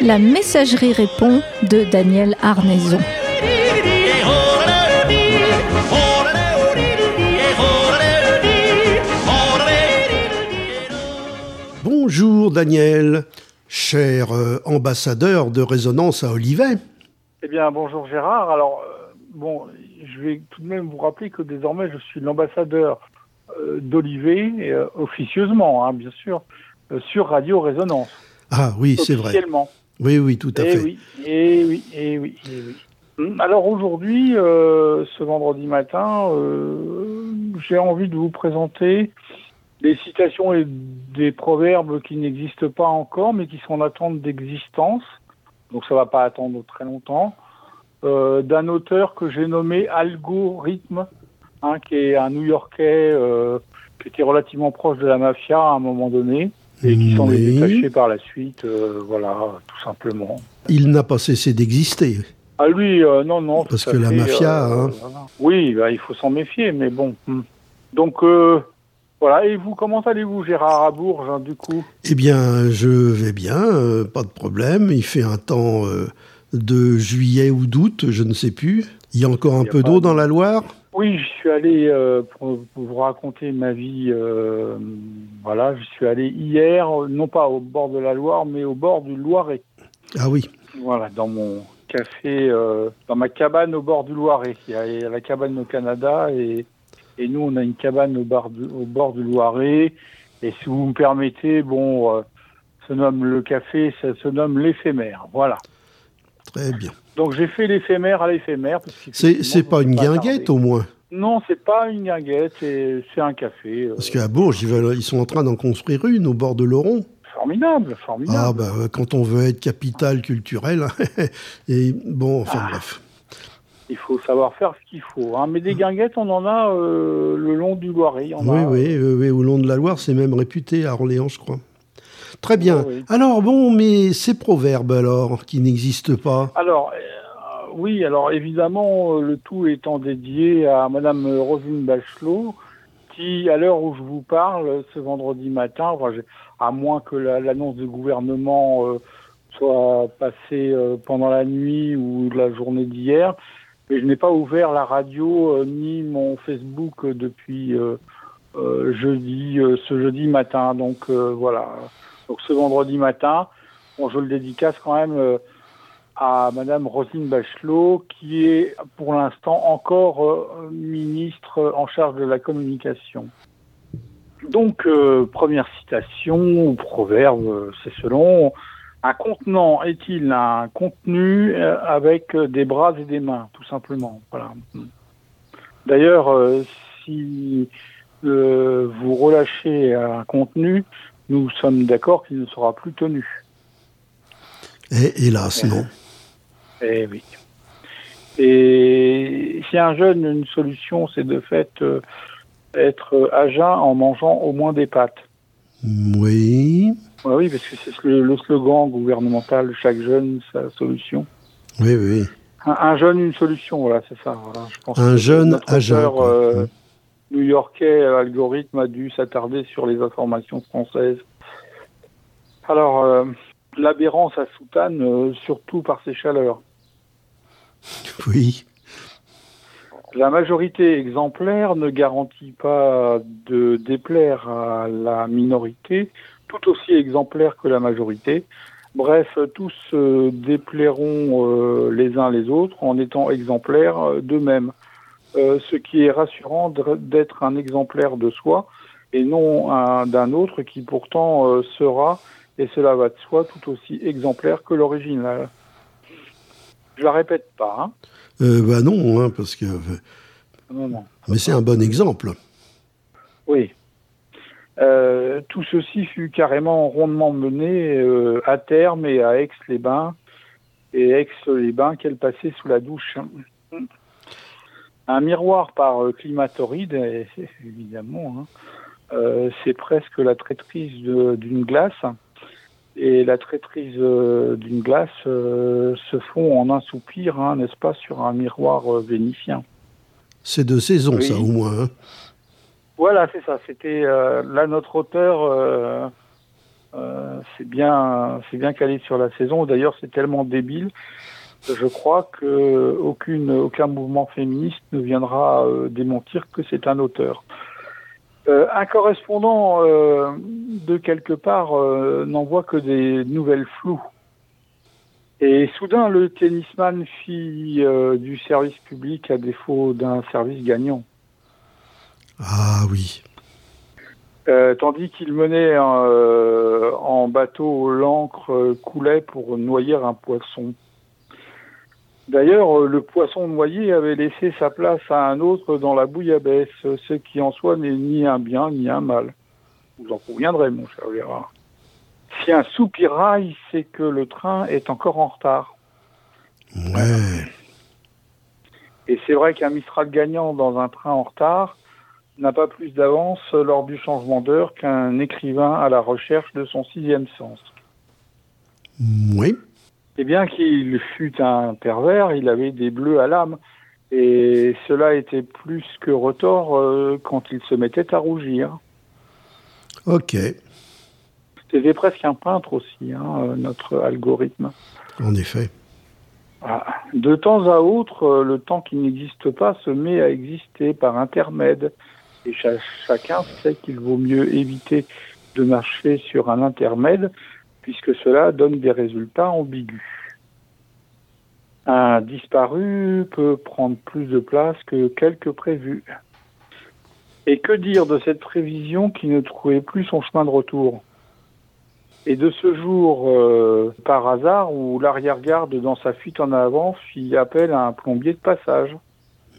La messagerie répond de Daniel Arnaison. Bonjour Daniel, cher euh, ambassadeur de résonance à Olivet. Eh bien, bonjour Gérard. Alors, euh, bon, je vais tout de même vous rappeler que désormais je suis l'ambassadeur euh, d'Olivet, officieusement, hein, bien sûr, sur Radio Résonance. Ah oui, c'est vrai. Officiellement. Oui, oui, tout à Eh fait. oui, et oui, et oui, eh oui. Hum, Alors aujourd'hui, euh, ce vendredi matin, euh, j'ai envie de vous présenter des citations et des proverbes qui n'existent pas encore, mais qui sont en attente d'existence. Donc ça va pas attendre très longtemps. Euh, D'un auteur que j'ai nommé Algorithme, hein, qui est un New-Yorkais euh, qui était relativement proche de la mafia à un moment donné et qui s'en est détaché par la suite. euh, voilà, tout simplement. Il n'a pas cessé d'exister. Ah lui, euh, non, non. Parce que la mafia, euh, hein. Oui, bah, il faut s'en méfier, mais bon. hmm. Donc, voilà. Et vous, comment allez-vous, Gérard à Bourges, hein, du coup? Eh bien, je vais bien, euh, pas de problème. Il fait un temps euh, de juillet ou d'août, je ne sais plus. Il y a encore un a peu d'eau de- dans la Loire? Oui, je suis allé, euh, pour, pour vous raconter ma vie, voilà, je suis allé hier, non pas au bord de la Loire, mais au bord du Loiret. Ah oui, Voilà, dans mon café, dans ma cabane au bord du Loiret. Il y a la cabane au Canada et, et nous, on a une cabane au bord du, au bord du Loiret. Et si vous me permettez, bon, euh, se nomme le café, ça se nomme l'éphémère. Voilà. très bien. Donc j'ai fait l'éphémère à l'éphémère. C'est pas une guinguette au moins Non, c'est pas une guinguette, c'est un café. euh, Parce qu'à Bourges, ils, veulent- ils sont en train d'en construire une au bord de l'Oron. Formidable, formidable. Ah bah quand on veut être capitale culturelle. Et bon, enfin Ah. bref. Il faut savoir faire ce qu'il faut. Hein. Mais des guinguettes, on en a euh, le long du Loiret. Oui, a, oui, oui, au long de la Loire, c'est même réputé à Orléans, je crois. Très bien. Oui, oui. Alors bon, mais ces proverbes alors, qui n'existent pas? Alors, euh, oui, alors évidemment, euh, le tout étant dédié à Madame Rosine Bachelot, qui, à l'heure où je vous parle, ce vendredi matin, enfin, à moins que la- l'annonce du gouvernement euh, soit passée euh, pendant la nuit ou la journée d'hier, mais je n'ai pas ouvert la radio euh, ni mon Facebook euh, depuis euh, jeudi, ce jeudi matin. Donc voilà. Donc ce vendredi matin, bon, je le dédicace quand même. à Madame Roselyne Bachelot, qui est pour l'instant encore ministre en charge de la communication. Donc, première citation ou proverbe, c'est selon un contenant est-il un contenu euh, avec euh, des bras et des mains, tout simplement. Voilà. D'ailleurs, euh, si euh, vous relâchez un contenu, nous sommes d'accord qu'il ne sera plus tenu. Et hélas, non. Eh oui. Et si un jeune, une solution, c'est de fait euh, être à jeun en mangeant au moins des pâtes. Oui, Ouais, oui, parce que c'est le, le slogan gouvernemental chaque jeune, sa solution. oui, oui. Un, un jeune, une solution, voilà, c'est ça. voilà. Je pense Un jeune notre à jeun, auteur, quoi. euh. New-Yorkais, euh, algorithme, a dû s'attarder sur les informations françaises. Alors, euh, l'aberrance à soutane, euh, surtout par ses chaleurs. Oui, La majorité exemplaire ne garantit pas de déplaire à la minorité, tout aussi exemplaire que la majorité. Bref, tous se déplairont euh, les uns les autres en étant exemplaires euh, d'eux-mêmes. Euh, ce qui est rassurant d'être un exemplaire de soi et non un- d'un autre qui pourtant euh, sera, et cela va de soi, tout aussi exemplaire que l'original. Je la répète pas, hein. Euh, bah non, hein, parce que. Non, non. Mais c'est un bon exemple. Oui. Euh, tout ceci fut carrément rondement mené euh, à terme et à Aix-les-Bains, et Aix-les-Bains qu'elle passait sous la douche. Un miroir par euh, climatoride, évidemment, hein. Euh, c'est presque la traîtrise d'une glace. et la traîtrise euh, d'une glace euh, se font en un soupir, hein, n'est-ce pas, sur un miroir euh, vénitien. C'est de saison, Oui. ça, au moins. hein. Voilà, c'est ça. C'était euh, là notre auteur. euh, euh, c'est bien, c'est bien calé sur la saison. D'ailleurs, c'est tellement débile. Je crois que aucune, aucun mouvement féministe ne viendra démentir que c'est un auteur. Un correspondant de quelque part n'envoie que des nouvelles floues. Et soudain, le tennisman fit du service public à défaut d'un service gagnant. Ah oui. Euh, tandis qu'il menait euh, en bateau l'encre euh, coulait pour noyer un poisson. D'ailleurs, le poisson noyé avait laissé sa place à un autre dans la bouillabaisse, ce qui en soi n'est ni un bien ni un mal. Vous en conviendrez, mon cher Gérard. Si un soupirail, c'est que le train est encore en retard. Ouais. Et c'est vrai qu'un Mistral gagnant dans un train en retard n'a pas plus d'avance lors du changement d'heure qu'un écrivain à la recherche de son sixième sens. Oui. Et bien qu'il fût un pervers, il avait des bleus à l'âme. Et cela était plus que retort euh, quand il se mettait à rougir. Ok. C'était presque un peintre aussi, hein, euh, notre algorithme. En effet. Ah. De temps à autre, euh, le temps qui n'existe pas se met à exister par intermède. Et cha- chacun sait qu'il vaut mieux éviter de marcher sur un intermède, puisque cela donne des résultats ambigus. Un disparu peut prendre plus de place que quelques prévus. Et que dire de cette prévision qui ne trouvait plus son chemin de retour? Et de ce jour, euh, par hasard, où l'arrière-garde, dans sa fuite en avant, fit appel à un plombier de passage.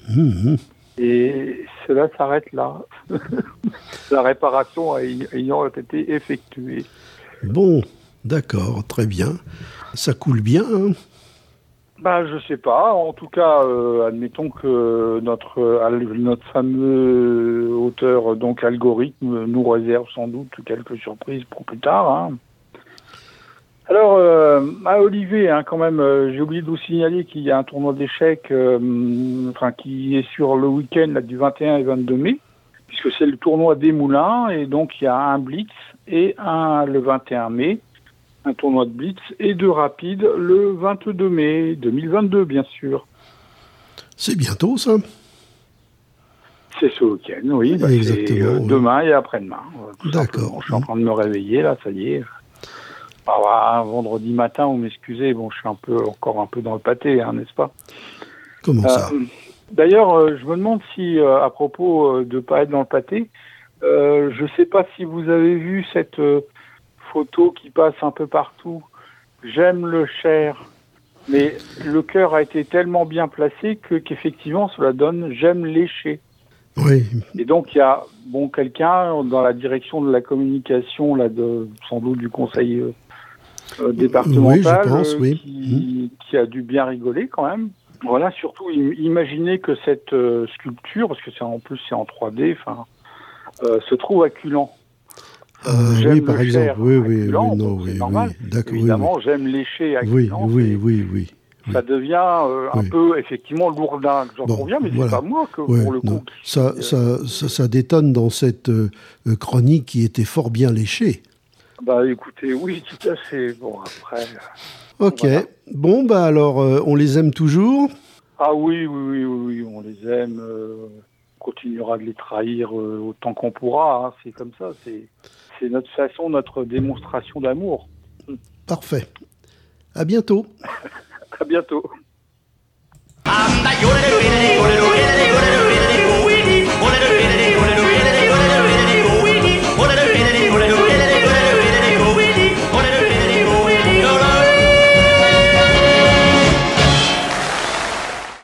Mhm. Et cela s'arrête là. La réparation ay- ayant été effectuée. Bon, d'accord, très bien. Ça coule bien. hein? Bah, je sais pas. En tout cas, euh, admettons que notre notre fameux auteur, donc algorithme, nous réserve sans doute quelques surprises pour plus tard. hein. Alors, euh, à Olivier, hein, quand même, euh, j'ai oublié de vous signaler qu'il y a un tournoi d'échecs, euh, enfin, qui est sur le week-end là, du 21 et 22 mai, puisque c'est le tournoi des Moulins, et donc il y a un blitz et un le 21 mai un tournoi de blitz et de rapide le 22 mai 2022, bien sûr. C'est bientôt, ça C'est ce week-end, oui. bah, Exactement, c'est, demain et après-demain. tout D'accord. Je suis en train de me réveiller, là, ça y est. Ah, voilà, vendredi matin, vous m'excusez, bon, je suis un peu encore un peu dans le pâté, hein, n'est-ce pas? Comment ça? Euh, D'ailleurs, euh, je me demande si, euh, à propos de pas être dans le pâté, je sais pas si vous avez vu cette photo qui passe un peu partout. J'aime le cher, mais le cœur a été tellement bien placé que qu'effectivement cela donne j'aime lécher. Oui, Et donc il y a bon quelqu'un dans la direction de la communication là de sans doute du conseil euh, euh, départemental Oui, je pense, euh, oui. qui, qui a dû bien rigoler quand même. Voilà, surtout im- imaginez que cette euh, sculpture, parce que c'est en plus c'est en 3D, enfin, se trouve à Culan. Euh, J'aime oui, par le exemple. Oui, oui, oui, non, oui, oui. D'accord, oui, Évidemment, j'aime lécher à oui. Culan. Oui, oui, oui, oui. Ça devient euh, un peu effectivement lourdin, j'en Bon, conviens, mais voilà. c'est pas moi que pour le coup. Ça, euh, ça, ça, ça détonne dans cette chronique qui était fort bien léchée. Bah écoutez, oui, tout à fait. Bon après. euh, Ok. Voilà. Bon, bah alors, euh, on les aime toujours. Ah oui, oui, oui, oui, oui, on les aime. euh, on continuera de les trahir euh, autant qu'on pourra. hein, c'est comme ça. C'est, c'est notre façon, notre démonstration d'amour. Parfait. À bientôt. À bientôt.